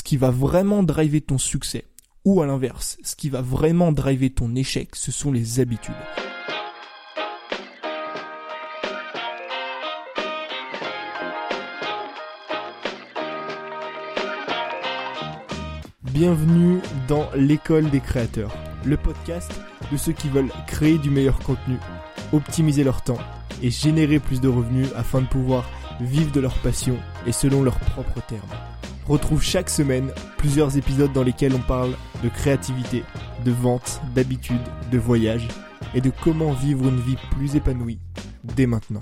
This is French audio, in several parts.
ce qui va vraiment driver ton succès, ou à l'inverse, ce qui va vraiment driver ton échec, ce sont les habitudes. Bienvenue dans l'école des créateurs, le podcast de ceux qui veulent créer du meilleur contenu, optimiser leur temps et générer plus de revenus afin de pouvoir vivre de leur passion et selon leurs propres termes. Retrouve chaque semaine plusieurs épisodes dans lesquels on parle de créativité, de vente, d'habitude, de voyage et de comment vivre une vie plus épanouie dès maintenant.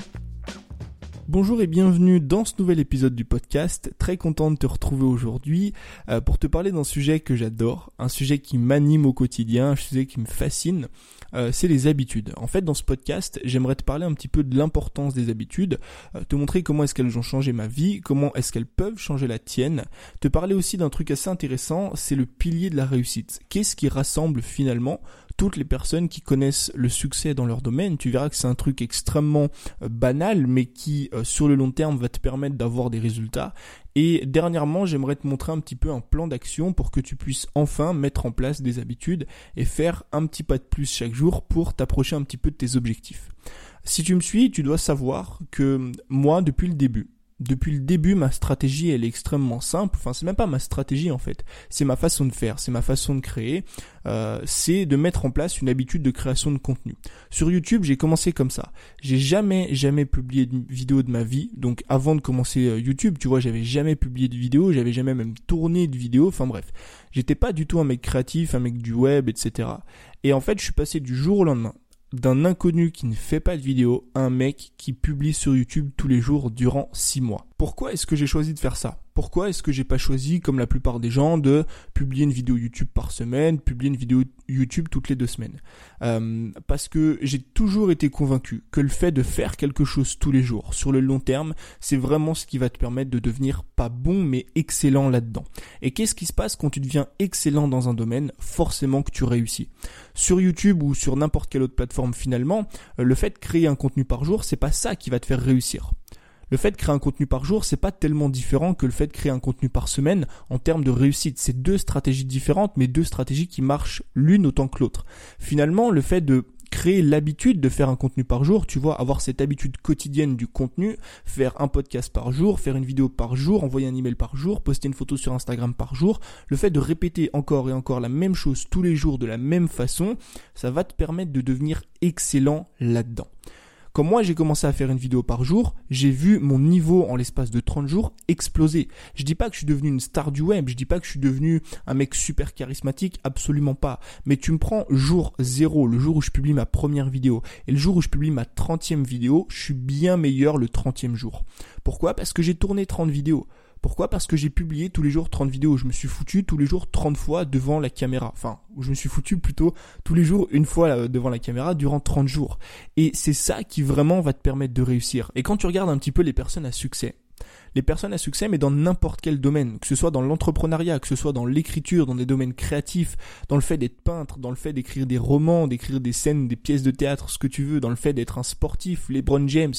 Bonjour et bienvenue dans ce nouvel épisode du podcast. Très content de te retrouver aujourd'hui euh, pour te parler d'un sujet que j'adore, un sujet qui m'anime au quotidien, un sujet qui me fascine. Euh, c'est les habitudes. En fait, dans ce podcast, j'aimerais te parler un petit peu de l'importance des habitudes, euh, te montrer comment est-ce qu'elles ont changé ma vie, comment est-ce qu'elles peuvent changer la tienne, te parler aussi d'un truc assez intéressant, c'est le pilier de la réussite. Qu'est-ce qui rassemble finalement toutes les personnes qui connaissent le succès dans leur domaine, tu verras que c'est un truc extrêmement euh, banal, mais qui euh, sur le long terme va te permettre d'avoir des résultats. Et dernièrement, j'aimerais te montrer un petit peu un plan d'action pour que tu puisses enfin mettre en place des habitudes et faire un petit pas de plus chaque jour pour t'approcher un petit peu de tes objectifs. Si tu me suis, tu dois savoir que moi, depuis le début, depuis le début, ma stratégie, elle est extrêmement simple. Enfin, c'est même pas ma stratégie en fait. C'est ma façon de faire, c'est ma façon de créer. Euh, c'est de mettre en place une habitude de création de contenu. Sur YouTube, j'ai commencé comme ça. J'ai jamais, jamais publié de vidéo de ma vie. Donc, avant de commencer euh, YouTube, tu vois, j'avais jamais publié de vidéo, j'avais jamais même tourné de vidéo. Enfin bref, j'étais pas du tout un mec créatif, un mec du web, etc. Et en fait, je suis passé du jour au lendemain d'un inconnu qui ne fait pas de vidéo un mec qui publie sur YouTube tous les jours durant 6 mois. Pourquoi est-ce que j'ai choisi de faire ça? Pourquoi est-ce que j'ai pas choisi, comme la plupart des gens, de publier une vidéo YouTube par semaine, publier une vidéo YouTube toutes les deux semaines? Euh, Parce que j'ai toujours été convaincu que le fait de faire quelque chose tous les jours, sur le long terme, c'est vraiment ce qui va te permettre de devenir pas bon mais excellent là-dedans. Et qu'est-ce qui se passe quand tu deviens excellent dans un domaine? Forcément que tu réussis. Sur YouTube ou sur n'importe quelle autre plateforme finalement, euh, le fait de créer un contenu par jour, c'est pas ça qui va te faire réussir. Le fait de créer un contenu par jour, c'est pas tellement différent que le fait de créer un contenu par semaine en termes de réussite. C'est deux stratégies différentes, mais deux stratégies qui marchent l'une autant que l'autre. Finalement, le fait de créer l'habitude de faire un contenu par jour, tu vois, avoir cette habitude quotidienne du contenu, faire un podcast par jour, faire une vidéo par jour, envoyer un email par jour, poster une photo sur Instagram par jour, le fait de répéter encore et encore la même chose tous les jours de la même façon, ça va te permettre de devenir excellent là-dedans. Quand moi j'ai commencé à faire une vidéo par jour, j'ai vu mon niveau en l'espace de 30 jours exploser. Je dis pas que je suis devenu une star du web, je dis pas que je suis devenu un mec super charismatique, absolument pas. Mais tu me prends jour 0, le jour où je publie ma première vidéo, et le jour où je publie ma 30e vidéo, je suis bien meilleur le 30e jour. Pourquoi? Parce que j'ai tourné 30 vidéos. Pourquoi? Parce que j'ai publié tous les jours 30 vidéos. Je me suis foutu tous les jours 30 fois devant la caméra. Enfin, je me suis foutu plutôt tous les jours une fois euh, devant la caméra durant 30 jours. Et c'est ça qui vraiment va te permettre de réussir. Et quand tu regardes un petit peu les personnes à succès, les personnes à succès, mais dans n'importe quel domaine, que ce soit dans l'entrepreneuriat, que ce soit dans l'écriture, dans des domaines créatifs, dans le fait d'être peintre, dans le fait d'écrire des romans, d'écrire des scènes, des pièces de théâtre, ce que tu veux, dans le fait d'être un sportif, LeBron James,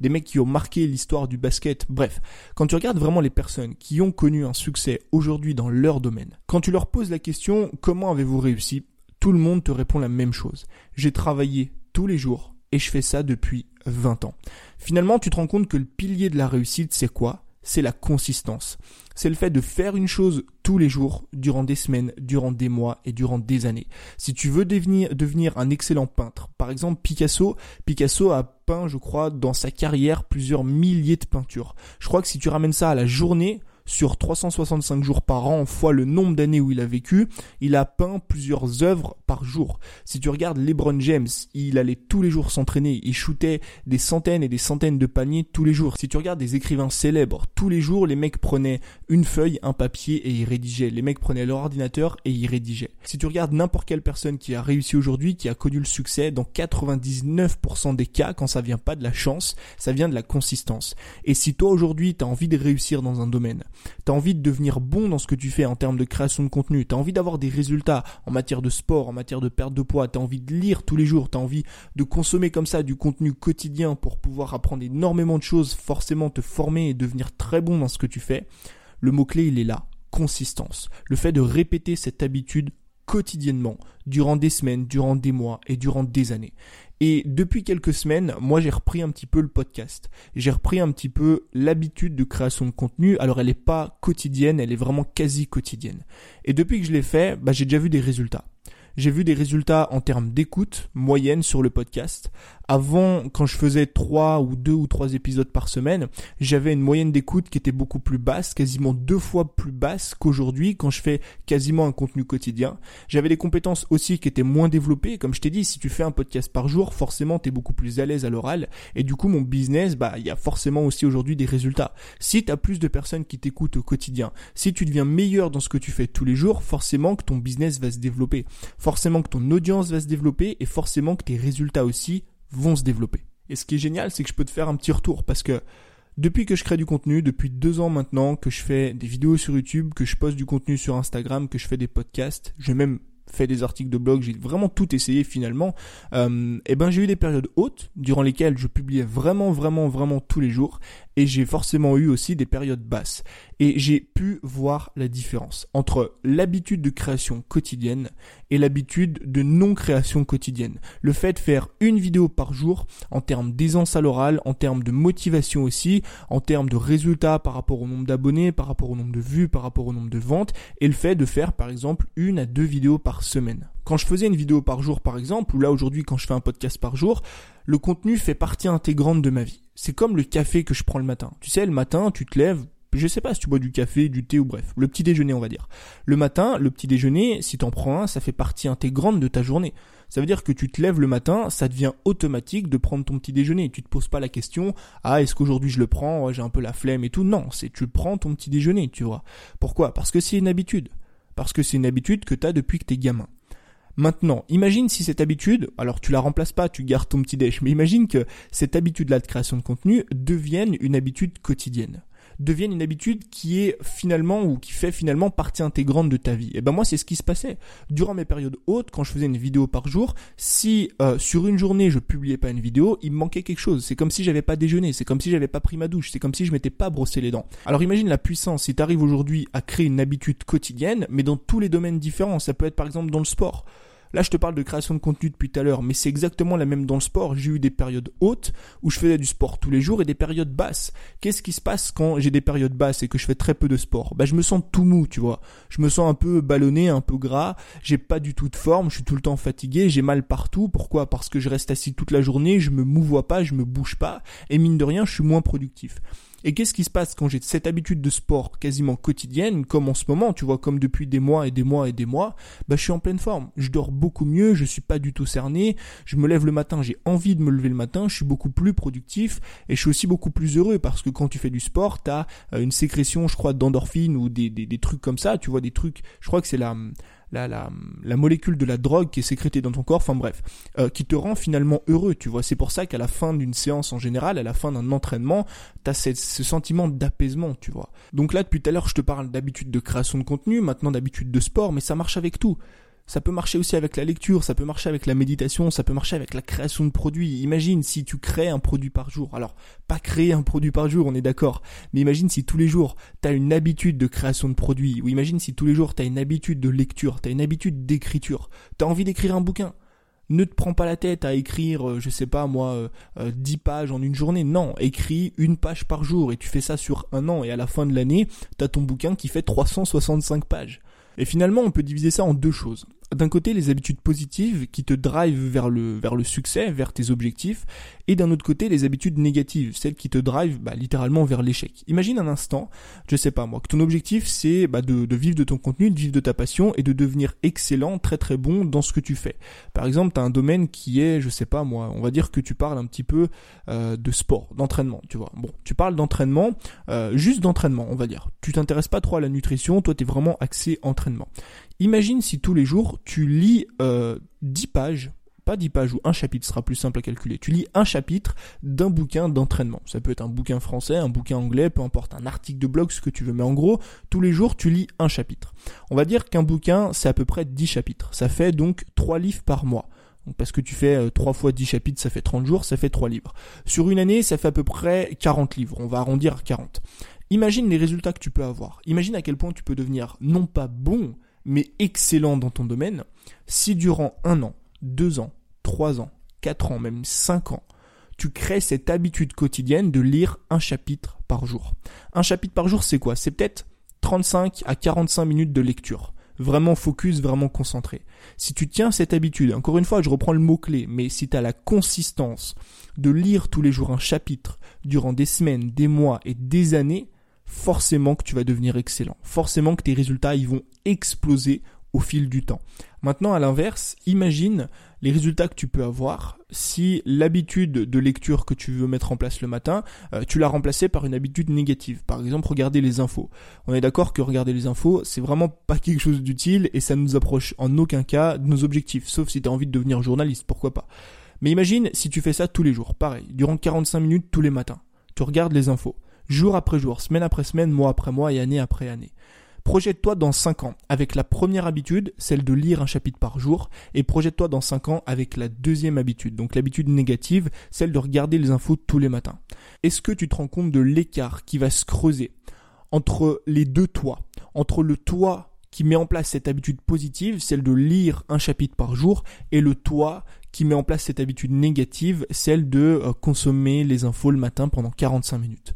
des mecs qui ont marqué l'histoire du basket, bref. Quand tu regardes vraiment les personnes qui ont connu un succès aujourd'hui dans leur domaine, quand tu leur poses la question comment avez-vous réussi, tout le monde te répond la même chose. J'ai travaillé tous les jours et je fais ça depuis 20 ans. Finalement, tu te rends compte que le pilier de la réussite, c'est quoi? C'est la consistance. C'est le fait de faire une chose tous les jours, durant des semaines, durant des mois et durant des années. Si tu veux devenir, devenir un excellent peintre, par exemple Picasso, Picasso a peint, je crois, dans sa carrière plusieurs milliers de peintures. Je crois que si tu ramènes ça à la journée, sur 365 jours par an fois le nombre d'années où il a vécu, il a peint plusieurs œuvres par jour. Si tu regardes LeBron James, il allait tous les jours s'entraîner, il shootait des centaines et des centaines de paniers tous les jours. Si tu regardes des écrivains célèbres, tous les jours les mecs prenaient une feuille, un papier et ils rédigeaient. Les mecs prenaient leur ordinateur et ils rédigeaient. Si tu regardes n'importe quelle personne qui a réussi aujourd'hui, qui a connu le succès, dans 99% des cas, quand ça vient pas de la chance, ça vient de la consistance. Et si toi aujourd'hui tu as envie de réussir dans un domaine, T'as envie de devenir bon dans ce que tu fais en termes de création de contenu, t'as envie d'avoir des résultats en matière de sport, en matière de perte de poids, t'as envie de lire tous les jours, t'as envie de consommer comme ça du contenu quotidien pour pouvoir apprendre énormément de choses, forcément te former et devenir très bon dans ce que tu fais. Le mot-clé, il est là. Consistance, le fait de répéter cette habitude quotidiennement, durant des semaines, durant des mois et durant des années. Et depuis quelques semaines, moi j'ai repris un petit peu le podcast. J'ai repris un petit peu l'habitude de création de contenu. Alors elle n'est pas quotidienne, elle est vraiment quasi quotidienne. Et depuis que je l'ai fait, bah, j'ai déjà vu des résultats. J'ai vu des résultats en termes d'écoute moyenne sur le podcast. Avant, quand je faisais trois ou deux ou trois épisodes par semaine, j'avais une moyenne d'écoute qui était beaucoup plus basse, quasiment deux fois plus basse qu'aujourd'hui quand je fais quasiment un contenu quotidien. J'avais des compétences aussi qui étaient moins développées. Comme je t'ai dit, si tu fais un podcast par jour, forcément tu es beaucoup plus à l'aise à l'oral. Et du coup, mon business, bah, il y a forcément aussi aujourd'hui des résultats. Si tu as plus de personnes qui t'écoutent au quotidien, si tu deviens meilleur dans ce que tu fais tous les jours, forcément que ton business va se développer. Forcément que ton audience va se développer et forcément que tes résultats aussi vont se développer. Et ce qui est génial, c'est que je peux te faire un petit retour parce que depuis que je crée du contenu, depuis deux ans maintenant, que je fais des vidéos sur YouTube, que je poste du contenu sur Instagram, que je fais des podcasts, j'ai même fait des articles de blog, j'ai vraiment tout essayé finalement. Euh, et ben j'ai eu des périodes hautes durant lesquelles je publiais vraiment, vraiment, vraiment tous les jours, et j'ai forcément eu aussi des périodes basses. Et j'ai pu voir la différence entre l'habitude de création quotidienne et l'habitude de non-création quotidienne. Le fait de faire une vidéo par jour en termes d'aisance à l'oral, en termes de motivation aussi, en termes de résultats par rapport au nombre d'abonnés, par rapport au nombre de vues, par rapport au nombre de ventes, et le fait de faire par exemple une à deux vidéos par semaine. Quand je faisais une vidéo par jour par exemple, ou là aujourd'hui quand je fais un podcast par jour, le contenu fait partie intégrante de ma vie. C'est comme le café que je prends le matin. Tu sais, le matin, tu te lèves, je sais pas si tu bois du café, du thé ou bref, le petit déjeuner on va dire. Le matin, le petit déjeuner, si t'en prends un, ça fait partie intégrante de ta journée. Ça veut dire que tu te lèves le matin, ça devient automatique de prendre ton petit déjeuner. Tu te poses pas la question, ah est-ce qu'aujourd'hui je le prends, j'ai un peu la flemme et tout? Non, c'est tu prends ton petit déjeuner, tu vois. Pourquoi? Parce que c'est une habitude. Parce que c'est une habitude que tu as depuis que t'es gamin. Maintenant, imagine si cette habitude, alors tu la remplaces pas, tu gardes ton petit déj, mais imagine que cette habitude-là de création de contenu devienne une habitude quotidienne devienne une habitude qui est finalement ou qui fait finalement partie intégrante de ta vie. Et ben moi c'est ce qui se passait durant mes périodes hautes quand je faisais une vidéo par jour. Si euh, sur une journée je publiais pas une vidéo, il me manquait quelque chose. C'est comme si j'avais pas déjeuné, c'est comme si j'avais pas pris ma douche, c'est comme si je m'étais pas brossé les dents. Alors imagine la puissance si tu arrives aujourd'hui à créer une habitude quotidienne, mais dans tous les domaines différents. Ça peut être par exemple dans le sport. Là, je te parle de création de contenu depuis tout à l'heure, mais c'est exactement la même dans le sport. J'ai eu des périodes hautes où je faisais du sport tous les jours et des périodes basses. Qu'est-ce qui se passe quand j'ai des périodes basses et que je fais très peu de sport? Bah, je me sens tout mou, tu vois. Je me sens un peu ballonné, un peu gras. J'ai pas du tout de forme. Je suis tout le temps fatigué. J'ai mal partout. Pourquoi? Parce que je reste assis toute la journée. Je me mouvoie pas. Je me bouge pas. Et mine de rien, je suis moins productif. Et qu'est-ce qui se passe quand j'ai cette habitude de sport quasiment quotidienne, comme en ce moment, tu vois, comme depuis des mois et des mois et des mois, bah je suis en pleine forme. Je dors beaucoup mieux, je suis pas du tout cerné, je me lève le matin, j'ai envie de me lever le matin, je suis beaucoup plus productif et je suis aussi beaucoup plus heureux parce que quand tu fais du sport, tu as euh, une sécrétion, je crois, d'endorphine ou des, des trucs comme ça, tu vois, des trucs, je crois que c'est la la, la, molécule de la drogue qui est sécrétée dans ton corps, enfin bref, euh, qui te rend finalement heureux, tu vois. C'est pour ça qu'à la fin d'une séance en général, à la fin d'un entraînement, t'as ce sentiment d'apaisement, tu vois. Donc là, depuis tout à l'heure, je te parle d'habitude de création de contenu, maintenant d'habitude de sport, mais ça marche avec tout. Ça peut marcher aussi avec la lecture, ça peut marcher avec la méditation, ça peut marcher avec la création de produits. Imagine si tu crées un produit par jour. Alors, pas créer un produit par jour, on est d'accord. Mais imagine si tous les jours, tu as une habitude de création de produits. Ou imagine si tous les jours, tu as une habitude de lecture, tu as une habitude d'écriture. Tu as envie d'écrire un bouquin. Ne te prends pas la tête à écrire, euh, je sais pas moi, 10 euh, euh, pages en une journée. Non, écris une page par jour et tu fais ça sur un an et à la fin de l'année, tu as ton bouquin qui fait 365 pages. Et finalement, on peut diviser ça en deux choses d'un côté les habitudes positives qui te drivent vers le, succès, vers tes objectifs, et d'un autre côté les habitudes négatives, celles qui te drivent bah, littéralement vers l'échec. Imagine un instant, je sais pas moi, que ton objectif c'est bah, de, de, vivre de ton contenu, de vivre de ta passion et de devenir excellent, très très bon dans ce que tu fais. Par exemple, tu as un domaine qui est, je sais pas moi, on va dire que tu parles un petit peu euh, de sport, d'entraînement, tu vois. Bon, tu parles d'entraînement, euh, juste d'entraînement, on va dire. Tu t'intéresses pas trop à la nutrition, toi tu es vraiment axé entraînement. Imagine si tous les jours tu lis euh, 10 pages, pas 10 pages ou un chapitre sera plus simple à calculer. Tu lis un chapitre d'un bouquin d'entraînement. Ça peut être un bouquin français, un bouquin anglais, peu importe, un article de blog, ce que tu veux. Mais en gros, tous les jours tu lis un chapitre. On va dire qu'un bouquin c'est à peu près 10 chapitres. Ça fait donc 3 livres par mois. parce que tu fais 3 euh, fois 10 chapitres, ça fait 30 jours, ça fait 3 livres. Sur une année, ça fait à peu près 40 livres. On va arrondir à 40. Imagine les résultats que tu peux avoir. Imagine à quel point tu peux devenir non pas bon, mais excellent dans ton domaine si durant un an, deux ans, trois ans, quatre ans, même cinq ans, tu crées cette habitude quotidienne de lire un chapitre par jour. Un chapitre par jour, c'est quoi? C'est peut-être 35 à 45 minutes de lecture. Vraiment focus, vraiment concentré. Si tu tiens cette habitude, encore une fois, je reprends le mot-clé, mais si tu as la consistance de lire tous les jours un chapitre durant des semaines, des mois et des années, forcément que tu vas devenir excellent. Forcément que tes résultats ils vont exploser au fil du temps. Maintenant, à l'inverse, imagine les résultats que tu peux avoir si l'habitude de lecture que tu veux mettre en place le matin, euh, tu l'as remplacée par une habitude négative. Par exemple, regarder les infos. On est d'accord que regarder les infos, c'est vraiment pas quelque chose d'utile et ça ne nous approche en aucun cas de nos objectifs, sauf si tu as envie de devenir journaliste, pourquoi pas. Mais imagine si tu fais ça tous les jours, pareil, durant 45 minutes tous les matins. Tu regardes les infos, jour après jour, semaine après semaine, mois après mois et année après année. Projette-toi dans 5 ans avec la première habitude, celle de lire un chapitre par jour, et projette-toi dans 5 ans avec la deuxième habitude, donc l'habitude négative, celle de regarder les infos tous les matins. Est-ce que tu te rends compte de l'écart qui va se creuser entre les deux toits, entre le toit qui met en place cette habitude positive, celle de lire un chapitre par jour, et le toit qui met en place cette habitude négative, celle de euh, consommer les infos le matin pendant 45 minutes?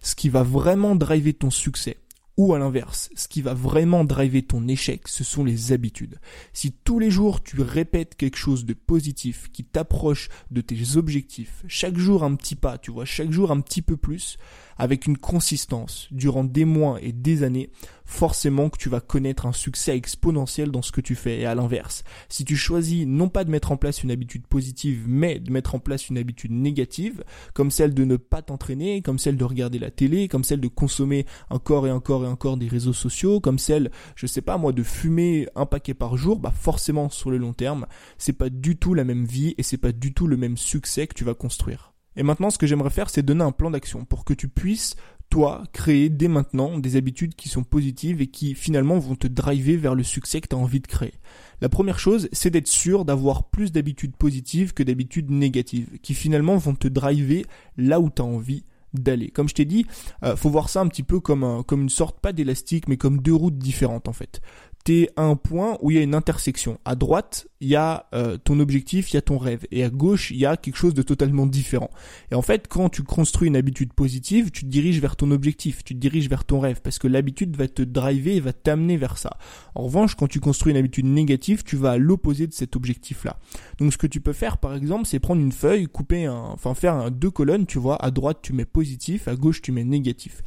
Ce qui va vraiment driver ton succès, ou à l'inverse, ce qui va vraiment driver ton échec, ce sont les habitudes. Si tous les jours tu répètes quelque chose de positif qui t'approche de tes objectifs, chaque jour un petit pas, tu vois, chaque jour un petit peu plus, avec une consistance durant des mois et des années, forcément que tu vas connaître un succès exponentiel dans ce que tu fais. Et à l'inverse, si tu choisis non pas de mettre en place une habitude positive, mais de mettre en place une habitude négative, comme celle de ne pas t'entraîner, comme celle de regarder la télé, comme celle de consommer encore et encore et encore des réseaux sociaux, comme celle, je sais pas moi, de fumer un paquet par jour, bah forcément sur le long terme, c'est pas du tout la même vie et c'est pas du tout le même succès que tu vas construire. Et maintenant, ce que j'aimerais faire, c'est donner un plan d'action pour que tu puisses, toi, créer dès maintenant des habitudes qui sont positives et qui finalement vont te driver vers le succès que tu as envie de créer. La première chose, c'est d'être sûr d'avoir plus d'habitudes positives que d'habitudes négatives, qui finalement vont te driver là où tu as envie d'aller. Comme je t'ai dit, euh, faut voir ça un petit peu comme, comme une sorte, pas d'élastique, mais comme deux routes différentes en fait t'es à un point où il y a une intersection. À droite, il y a euh, ton objectif, il y a ton rêve. Et à gauche, il y a quelque chose de totalement différent. Et en fait, quand tu construis une habitude positive, tu te diriges vers ton objectif, tu te diriges vers ton rêve, parce que l'habitude va te driver et va t'amener vers ça. En revanche, quand tu construis une habitude négative, tu vas à l'opposé de cet objectif-là. Donc ce que tu peux faire, par exemple, c'est prendre une feuille, couper un, enfin faire deux colonnes, tu vois, à droite tu mets positif, à gauche tu mets négatif.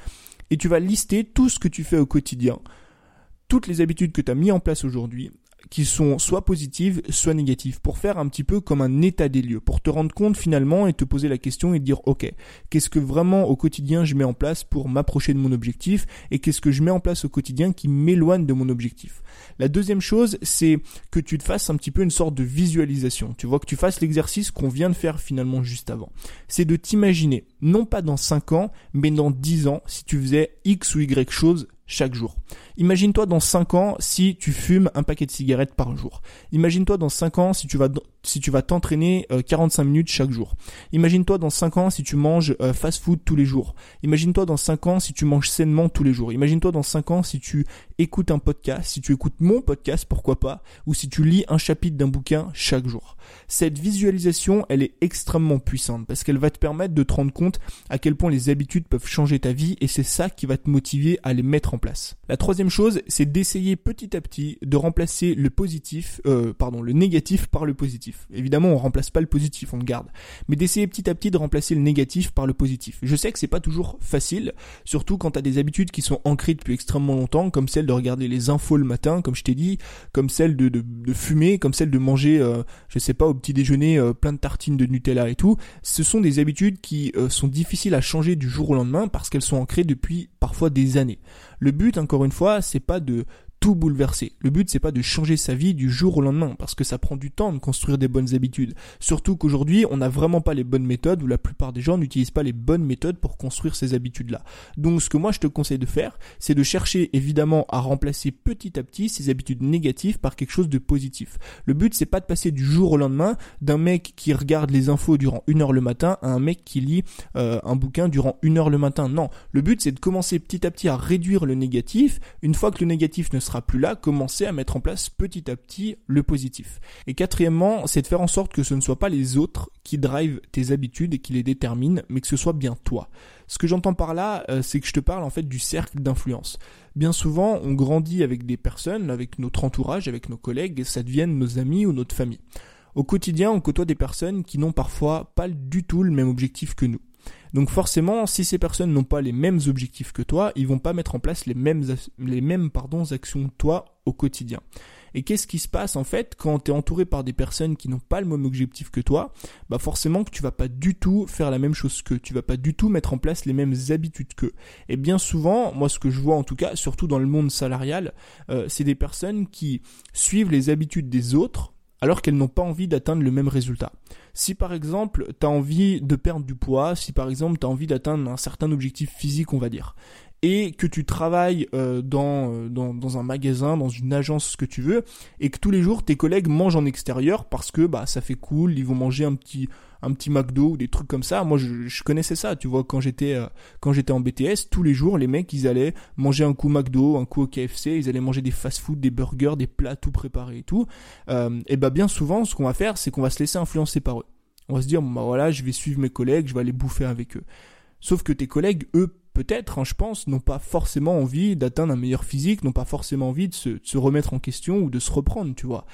Et tu vas lister tout ce que tu fais au quotidien toutes les habitudes que tu as mis en place aujourd'hui qui sont soit positives, soit négatives, pour faire un petit peu comme un état des lieux, pour te rendre compte finalement et te poser la question et dire ok, qu'est-ce que vraiment au quotidien je mets en place pour m'approcher de mon objectif et qu'est-ce que je mets en place au quotidien qui m'éloigne de mon objectif? La deuxième chose, c'est que tu te fasses un petit peu une sorte de visualisation. Tu vois que tu fasses l'exercice qu'on vient de faire finalement juste avant. C'est de t'imaginer, non pas dans 5 ans, mais dans 10 ans, si tu faisais X ou Y chose chaque jour. Imagine-toi dans 5 ans si tu fumes un paquet de cigarettes par jour. Imagine-toi dans 5 ans si tu vas si tu vas t'entraîner 45 euh, minutes chaque jour. Imagine-toi dans 5 ans si tu manges euh, fast-food tous les jours. Imagine-toi dans 5 ans si tu manges sainement tous les jours. Imagine-toi dans 5 ans si tu écoutes un podcast, si tu écoutes mon podcast, pourquoi pas, ou si tu lis un chapitre d'un bouquin chaque jour. Cette visualisation, elle est extrêmement puissante parce qu'elle va te permettre de te rendre compte à quel point les habitudes peuvent changer ta vie et c'est ça qui va te motiver à les mettre en place. Chose, c'est d'essayer petit à petit de remplacer le positif, euh, pardon, le négatif par le positif. Évidemment, on remplace pas le positif, on le garde, mais d'essayer petit à petit de remplacer le négatif par le positif. Je sais que c'est pas toujours facile, surtout quand tu as des habitudes qui sont ancrées depuis extrêmement longtemps, comme celle de regarder les infos le matin, comme je t'ai dit, comme celle de, fumer, comme celle de manger, euh, je sais pas, au petit déjeuner euh, plein de tartines de Nutella et tout. Ce sont des habitudes qui sont difficiles à changer du jour au lendemain parce qu'elles sont ancrées depuis parfois des années. Le but, encore une fois, c'est pas de tout bouleverser. Le but c'est pas de changer sa vie du jour au lendemain parce que ça prend du temps de construire des bonnes habitudes. Surtout qu'aujourd'hui, on n'a vraiment pas les bonnes méthodes ou la plupart des gens n'utilisent pas les bonnes méthodes pour construire ces habitudes-là. Donc ce que moi je te conseille de faire, c'est de chercher évidemment à remplacer petit à petit ces habitudes négatives par quelque chose de positif. Le but c'est pas de passer du jour au lendemain d'un mec qui regarde les infos durant une heure le matin à un mec qui lit euh, un bouquin durant une heure le matin. Non, le but c'est de commencer petit à petit à réduire le négatif. Une fois que le négatif ne sera plus là, commencer à mettre en place petit à petit le positif. Et quatrièmement, c'est de faire en sorte que ce ne soit pas les autres qui drivent tes habitudes et qui les déterminent, mais que ce soit bien toi. Ce que j'entends par là, euh, c'est que je te parle en fait du cercle d'influence. Bien souvent, on grandit avec des personnes, avec notre entourage, avec nos collègues, et ça devienne nos amis ou notre famille. Au quotidien, on côtoie des personnes qui n'ont parfois pas du tout le même objectif que nous. Donc forcément, si ces personnes n'ont pas les mêmes objectifs que toi, ils vont pas mettre en place les mêmes, les mêmes pardon, actions que toi au quotidien. Et qu'est-ce qui se passe en fait quand tu es entouré par des personnes qui n'ont pas le même objectif que toi? Bah forcément que tu vas pas du tout faire la même chose qu'eux, tu vas pas du tout mettre en place les mêmes habitudes qu'eux. Et bien souvent, moi ce que je vois en tout cas, surtout dans le monde salarial, euh, c'est des personnes qui suivent les habitudes des autres alors qu'elles n'ont pas envie d'atteindre le même résultat. Si par exemple tu as envie de perdre du poids, si par exemple tu as envie d'atteindre un certain objectif physique on va dire, et que tu travailles euh, dans, dans, dans, un magasin, dans une agence, ce que tu veux, et que tous les jours tes collègues mangent en extérieur parce que bah ça fait cool, ils vont manger un petit un petit McDo ou des trucs comme ça. Moi, je, connaissais ça, tu vois, quand j'étais euh, quand j'étais en BTS, tous les jours, les mecs, ils allaient manger un coup McDo, un coup au KFC, ils allaient manger des fast-food, des burgers, des plats tout préparés et tout. Euh, et bah bien souvent, ce qu'on va faire, c'est qu'on va se laisser influencer par eux. On va se dire, bah voilà, je vais suivre mes collègues, je vais aller bouffer avec eux. Sauf que tes collègues, eux, peut-être, hein, je pense, n'ont pas forcément envie d'atteindre un meilleur physique, n'ont pas forcément envie de se, de se remettre en question ou de se reprendre, tu vois.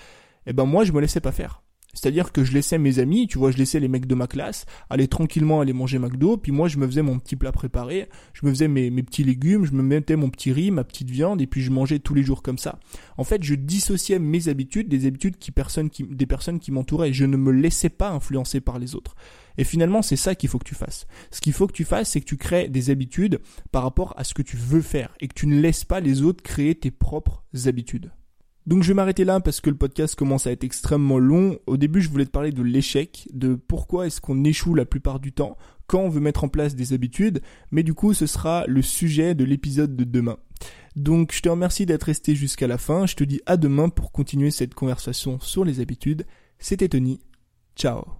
Et ben moi, je me laissais pas faire. C'est-à-dire que je laissais mes amis, tu vois, je laissais les mecs de ma classe aller tranquillement aller manger McDo, puis moi je me faisais mon petit plat préparé, je me faisais mes, petits légumes, je me mettais mon petit riz, ma petite viande, et puis je mangeais tous les jours comme ça. En fait, je dissociais mes habitudes des habitudes qui qui, des personnes qui m'entouraient, je ne me laissais pas influencer par les autres. Et finalement, c'est ça qu'il faut que tu fasses. Ce qu'il faut que tu fasses, c'est que tu crées des habitudes par rapport à ce que tu veux faire, et que tu ne laisses pas les autres créer tes propres habitudes. Donc je vais m'arrêter là parce que le podcast commence à être extrêmement long. Au début, je voulais te parler de l'échec, de pourquoi est-ce qu'on échoue la plupart du temps quand on veut mettre en place des habitudes, mais du coup, ce sera le sujet de l'épisode de demain. Donc je te remercie d'être resté jusqu'à la fin. Je te dis à demain pour continuer cette conversation sur les habitudes. C'était Tony. Ciao.